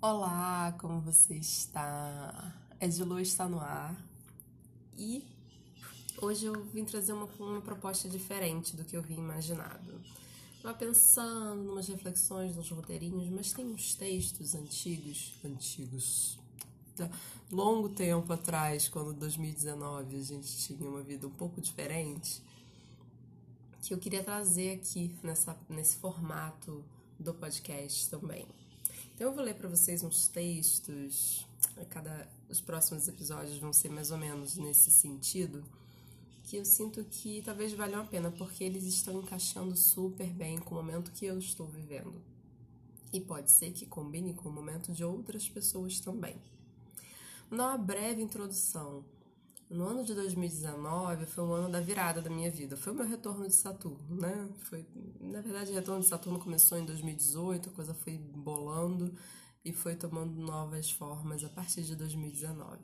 Olá, como você está? Edilu está no ar e hoje eu vim trazer uma, uma proposta diferente do que eu vim imaginado. Estava pensando em umas reflexões, nos roteirinhos, mas tem uns textos antigos, antigos, longo tempo atrás, quando 2019 a gente tinha uma vida um pouco diferente, que eu queria trazer aqui nessa, nesse formato do podcast também. Então eu vou ler para vocês uns textos, cada os próximos episódios vão ser mais ou menos nesse sentido, que eu sinto que talvez valham a pena porque eles estão encaixando super bem com o momento que eu estou vivendo. E pode ser que combine com o momento de outras pessoas também. Uma breve introdução no ano de 2019 foi um ano da virada da minha vida. Foi o meu retorno de Saturno, né? Foi, na verdade, o retorno de Saturno começou em 2018, a coisa foi bolando e foi tomando novas formas a partir de 2019.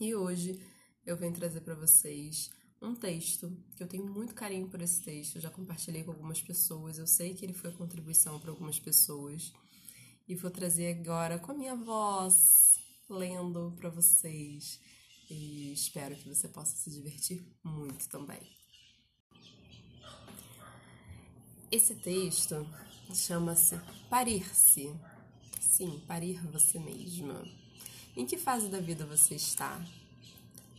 E hoje eu venho trazer para vocês um texto que eu tenho muito carinho por esse texto, eu já compartilhei com algumas pessoas, eu sei que ele foi contribuição para algumas pessoas. E vou trazer agora com a minha voz, lendo para vocês e espero que você possa se divertir muito também. Esse texto chama-se Parir-se. Sim, parir você mesma. Em que fase da vida você está?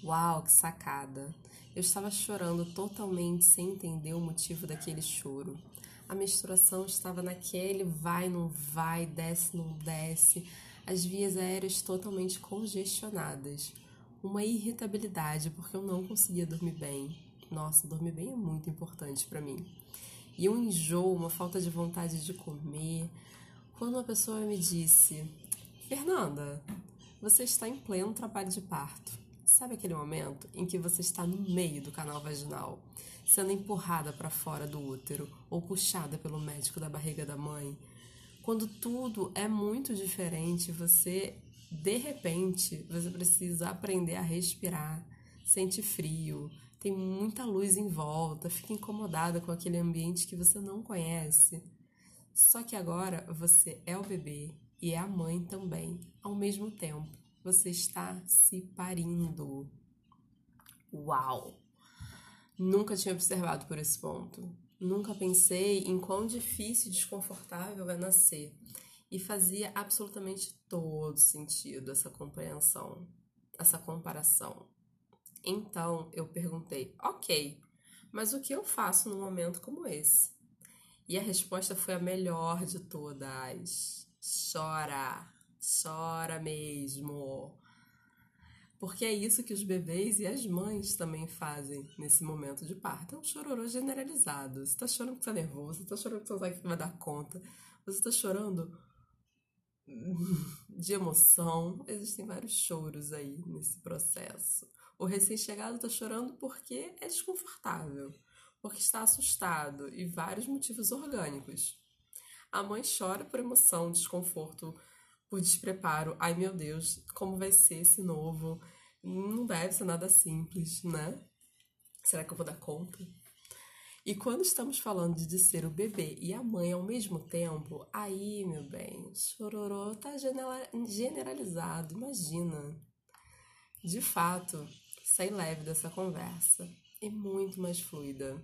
Uau, que sacada! Eu estava chorando totalmente sem entender o motivo daquele choro. A menstruação estava naquele vai, não vai, desce, não desce, as vias aéreas totalmente congestionadas uma irritabilidade porque eu não conseguia dormir bem. Nossa, dormir bem é muito importante para mim. E um enjoo, uma falta de vontade de comer. Quando uma pessoa me disse: Fernanda, você está em pleno trabalho de parto. Sabe aquele momento em que você está no meio do canal vaginal, sendo empurrada para fora do útero ou puxada pelo médico da barriga da mãe? Quando tudo é muito diferente, você de repente, você precisa aprender a respirar, sente frio, tem muita luz em volta, fica incomodada com aquele ambiente que você não conhece. Só que agora você é o bebê e é a mãe também, ao mesmo tempo. Você está se parindo. Uau! Nunca tinha observado por esse ponto. Nunca pensei em quão difícil e desconfortável é nascer. E fazia absolutamente todo sentido essa compreensão, essa comparação. Então eu perguntei: ok, mas o que eu faço num momento como esse? E a resposta foi a melhor de todas: chora, chora mesmo. Porque é isso que os bebês e as mães também fazem nesse momento de parto. É um chororô generalizado. Você tá chorando porque tá nervoso, você tá chorando porque você não sabe que vai dar conta. Você tá chorando de emoção. Existem vários choros aí nesse processo. O recém-chegado está chorando porque é desconfortável, porque está assustado e vários motivos orgânicos. A mãe chora por emoção, desconforto, por despreparo. Ai meu Deus, como vai ser esse novo? Não deve ser nada simples, né? Será que eu vou dar conta? E quando estamos falando de ser o bebê e a mãe ao mesmo tempo, aí, meu bem, chororô tá generalizado, imagina. De fato, saí leve dessa conversa e muito mais fluida.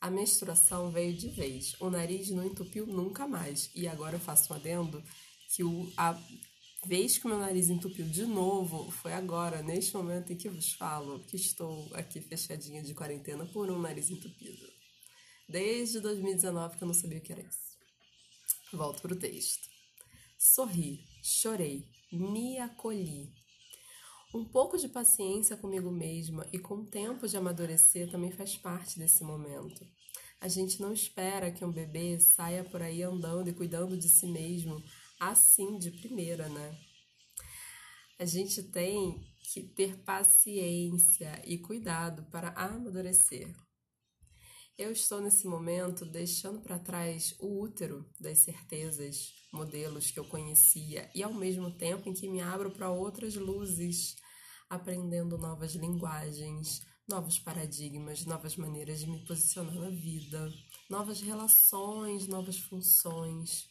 A menstruação veio de vez, o nariz não entupiu nunca mais. E agora eu faço um adendo que o, a vez que o meu nariz entupiu de novo foi agora, neste momento em que vos falo, que estou aqui fechadinha de quarentena por um nariz entupido. Desde 2019 que eu não sabia o que era isso. Volto pro texto. Sorri, chorei, me acolhi. Um pouco de paciência comigo mesma e com o tempo de amadurecer também faz parte desse momento. A gente não espera que um bebê saia por aí andando e cuidando de si mesmo assim de primeira, né? A gente tem que ter paciência e cuidado para amadurecer. Eu estou nesse momento deixando para trás o útero das certezas, modelos que eu conhecia e ao mesmo tempo em que me abro para outras luzes, aprendendo novas linguagens, novos paradigmas, novas maneiras de me posicionar na vida, novas relações, novas funções.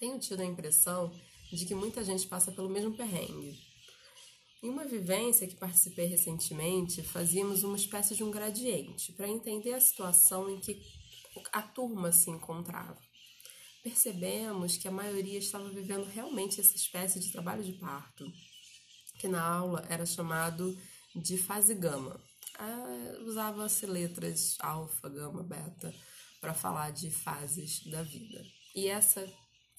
Tenho tido a impressão de que muita gente passa pelo mesmo perrengue. Em uma vivência que participei recentemente, fazíamos uma espécie de um gradiente para entender a situação em que a turma se encontrava. Percebemos que a maioria estava vivendo realmente essa espécie de trabalho de parto, que na aula era chamado de fase gama. Ah, Usava-se letras alfa, gama, beta para falar de fases da vida. E essa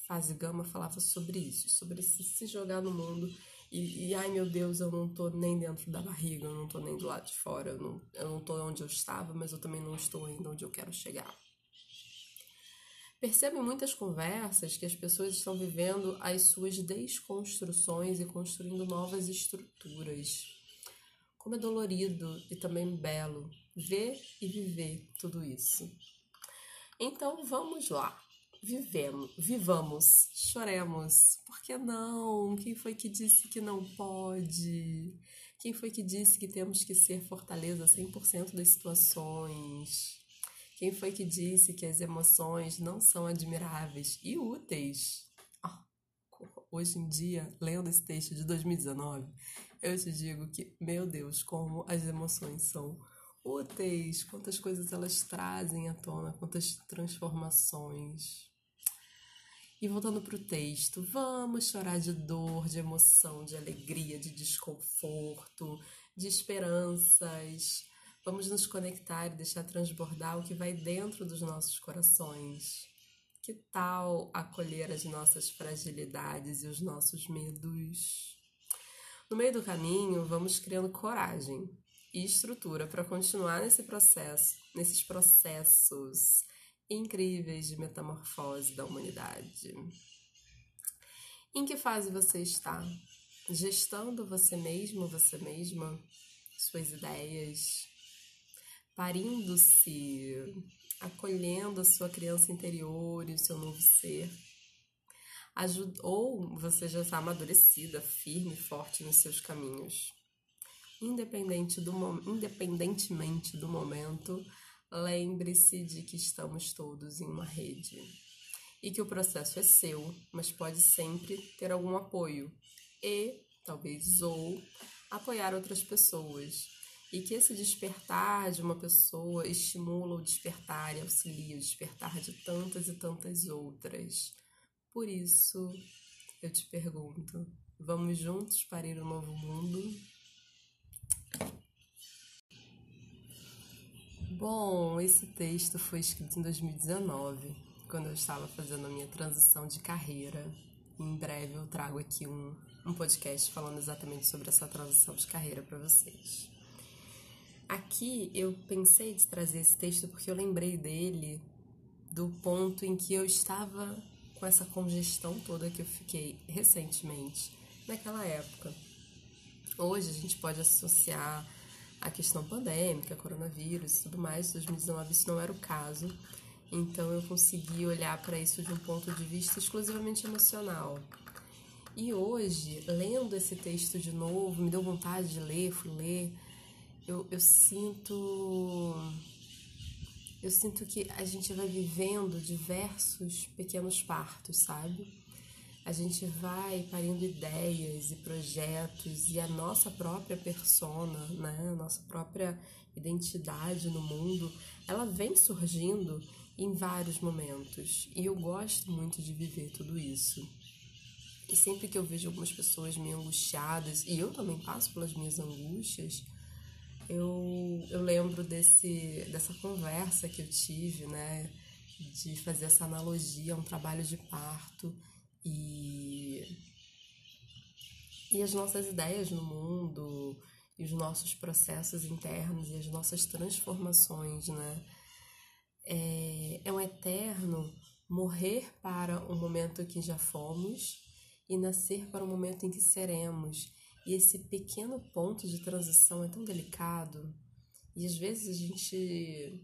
fase gama falava sobre isso, sobre se, jogar no mundo e, e, ai meu Deus, eu não tô nem dentro da barriga, eu não tô nem do lado de fora, eu não, eu não tô onde eu estava, mas eu também não estou ainda onde eu quero chegar. Percebo em muitas conversas que as pessoas estão vivendo as suas desconstruções e construindo novas estruturas. Como é dolorido e também belo ver e viver tudo isso. Então vamos lá. Vivemos, vivamos, choremos. Por que não? Quem foi que disse que não pode? Quem foi que disse que temos que ser fortaleza 100% das situações? Quem foi que disse que as emoções não são admiráveis e úteis? Oh, hoje em dia, lendo esse texto de 2019, eu te digo que, meu Deus, como as emoções são úteis, quantas coisas elas trazem à tona, quantas transformações. E voltando para o texto, vamos chorar de dor, de emoção, de alegria, de desconforto, de esperanças. Vamos nos conectar e deixar transbordar o que vai dentro dos nossos corações. Que tal acolher as nossas fragilidades e os nossos medos? No meio do caminho, vamos criando coragem e estrutura para continuar nesse processo, nesses processos incríveis de metamorfose da humanidade. Em que fase você está? Gestando você mesmo, você mesma, suas ideias, parindo-se, acolhendo a sua criança interior e o seu novo ser. ou você já está amadurecida, firme, forte nos seus caminhos. Independente do, independentemente do momento, lembre-se de que estamos todos em uma rede e que o processo é seu, mas pode sempre ter algum apoio e, talvez, ou apoiar outras pessoas. E que esse despertar de uma pessoa estimula o despertar e auxilia o despertar de tantas e tantas outras. Por isso, eu te pergunto: vamos juntos parir um novo mundo? Bom, esse texto foi escrito em 2019, quando eu estava fazendo a minha transição de carreira. Em breve eu trago aqui um, um podcast falando exatamente sobre essa transição de carreira para vocês. Aqui eu pensei de trazer esse texto porque eu lembrei dele do ponto em que eu estava com essa congestão toda que eu fiquei recentemente, naquela época. Hoje a gente pode associar a questão pandêmica, coronavírus e tudo mais. Em 2019 isso não era o caso. Então eu consegui olhar para isso de um ponto de vista exclusivamente emocional. E hoje, lendo esse texto de novo, me deu vontade de ler, fui ler. Eu, eu sinto. Eu sinto que a gente vai vivendo diversos pequenos partos, sabe? A gente vai parindo ideias e projetos e a nossa própria persona, né, a nossa própria identidade no mundo, ela vem surgindo em vários momentos. E eu gosto muito de viver tudo isso. E sempre que eu vejo algumas pessoas meio angustiadas, e eu também passo pelas minhas angústias, eu, eu lembro desse, dessa conversa que eu tive, né? De fazer essa analogia a um trabalho de parto e, e as nossas ideias no mundo, e os nossos processos internos e as nossas transformações, né? É, é um eterno morrer para o momento que já fomos e nascer para o momento em que seremos. E esse pequeno ponto de transição é tão delicado e às vezes a gente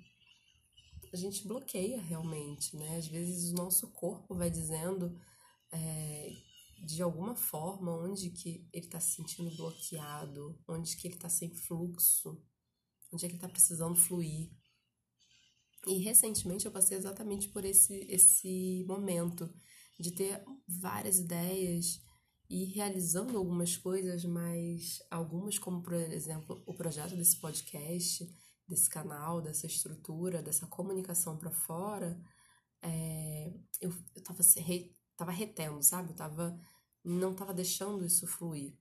a gente bloqueia realmente, né? Às vezes o nosso corpo vai dizendo é, de alguma forma onde que ele está se sentindo bloqueado, onde que ele está sem fluxo, onde é que ele está precisando fluir. E recentemente eu passei exatamente por esse, esse momento de ter várias ideias e realizando algumas coisas, mas algumas, como por exemplo o projeto desse podcast, desse canal, dessa estrutura, dessa comunicação para fora, é, eu, eu tava, re, tava retendo, sabe? Eu tava, não tava deixando isso fluir.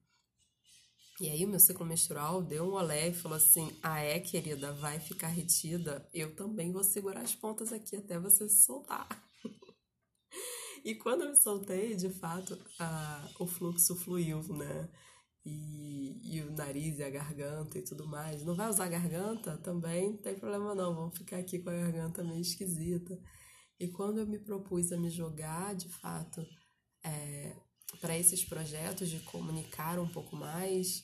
E aí o meu ciclo menstrual deu um olé e falou assim: Ah, é, querida, vai ficar retida. Eu também vou segurar as pontas aqui até você soltar. e quando eu me soltei, de fato, a, o fluxo fluiu, né? E, e o nariz e a garganta e tudo mais. Não vai usar garganta? Também não tem problema não, vamos ficar aqui com a garganta meio esquisita. E quando eu me propus a me jogar, de fato, é, para esses projetos de comunicar um pouco mais,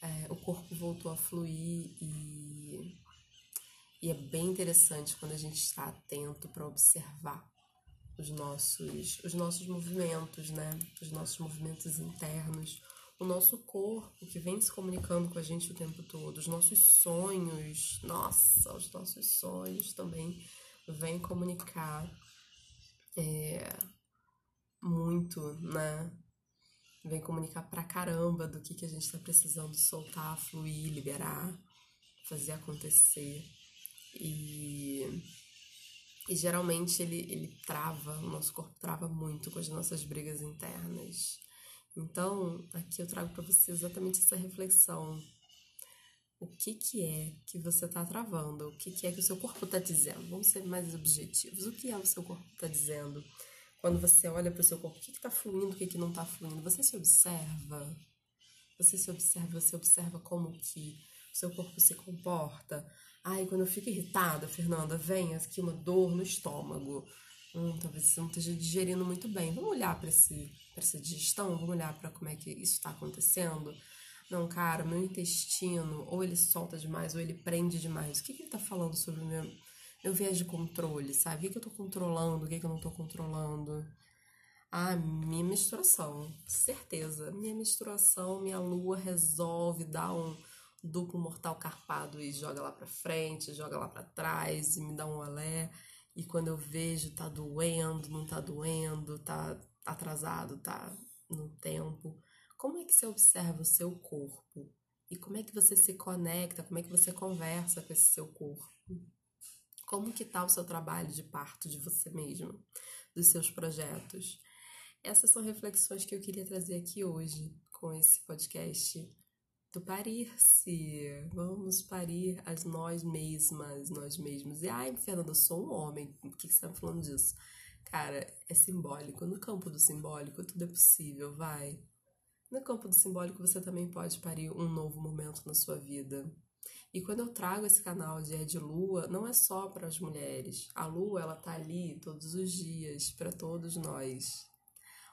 é, o corpo voltou a fluir e, e é bem interessante quando a gente está atento para observar os nossos, os nossos movimentos, né? Os nossos movimentos internos, o nosso corpo que vem se comunicando com a gente o tempo todo, os nossos sonhos, nossa, os nossos sonhos também vêm comunicar é, muito, né? Vem comunicar pra caramba do que, que a gente tá precisando soltar, fluir, liberar, fazer acontecer. E, e geralmente ele, ele trava, o nosso corpo trava muito com as nossas brigas internas. Então, aqui eu trago para você exatamente essa reflexão. O que que é que você está travando? O que que é que o seu corpo está dizendo? Vamos ser mais objetivos. O que é o seu corpo está dizendo? Quando você olha para o seu corpo, o que está fluindo, o que, que não está fluindo? Você se observa? Você se observa, você observa como que o seu corpo se comporta? Ai, quando eu fico irritada, Fernanda, vem aqui uma dor no estômago. Hum, talvez você não esteja digerindo muito bem. Vamos olhar para essa digestão? Vamos olhar para como é que isso está acontecendo? Não, cara, meu intestino, ou ele solta demais, ou ele prende demais. O que, que ele está falando sobre o meu, meu viés de controle, sabe? O que, eu estou controlando, o que, que eu não estou controlando? Ah, minha menstruação, certeza. Minha menstruação, minha lua resolve dar um duplo mortal carpado e joga lá pra frente, joga lá para trás e me dá um olé. E quando eu vejo, tá doendo, não tá doendo, tá atrasado, tá no tempo. Como é que você observa o seu corpo? E como é que você se conecta, como é que você conversa com esse seu corpo? Como que tá o seu trabalho de parto de você mesmo, dos seus projetos? Essas são reflexões que eu queria trazer aqui hoje com esse podcast do parir-se. Vamos parir as nós mesmas, nós mesmos. E ai, Fernanda, eu sou um homem. Por que, que você tá falando disso? Cara, é simbólico. No campo do simbólico, tudo é possível, vai. No campo do simbólico, você também pode parir um novo momento na sua vida. E quando eu trago esse canal de É de Lua, não é só para as mulheres. A Lua, ela tá ali todos os dias para todos nós.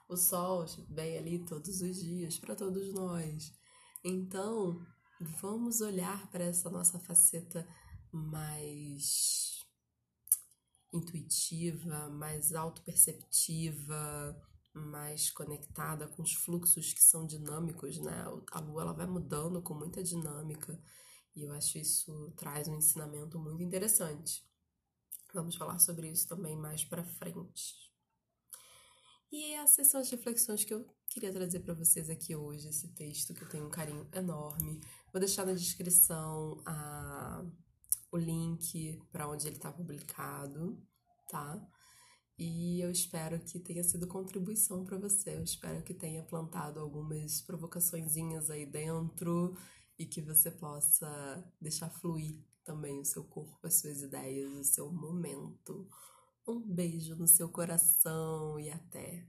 O Sol vem ali todos os dias para todos nós. Então, vamos olhar para essa nossa faceta mais intuitiva, mais autoperceptiva, mais conectada com os fluxos que são dinâmicos, né? A lua ela vai mudando com muita dinâmica e eu acho isso traz um ensinamento muito interessante. Vamos falar sobre isso também mais para frente. E essas são as reflexões que eu queria trazer para vocês aqui hoje, esse texto que eu tenho um carinho enorme. Vou deixar na descrição a, o link para onde ele está publicado, tá? E eu espero que tenha sido contribuição para você. Eu espero que tenha plantado algumas provocaçõezinhas aí dentro e que você possa deixar fluir também o seu corpo, as suas ideias, o seu momento. Um beijo no seu coração e até!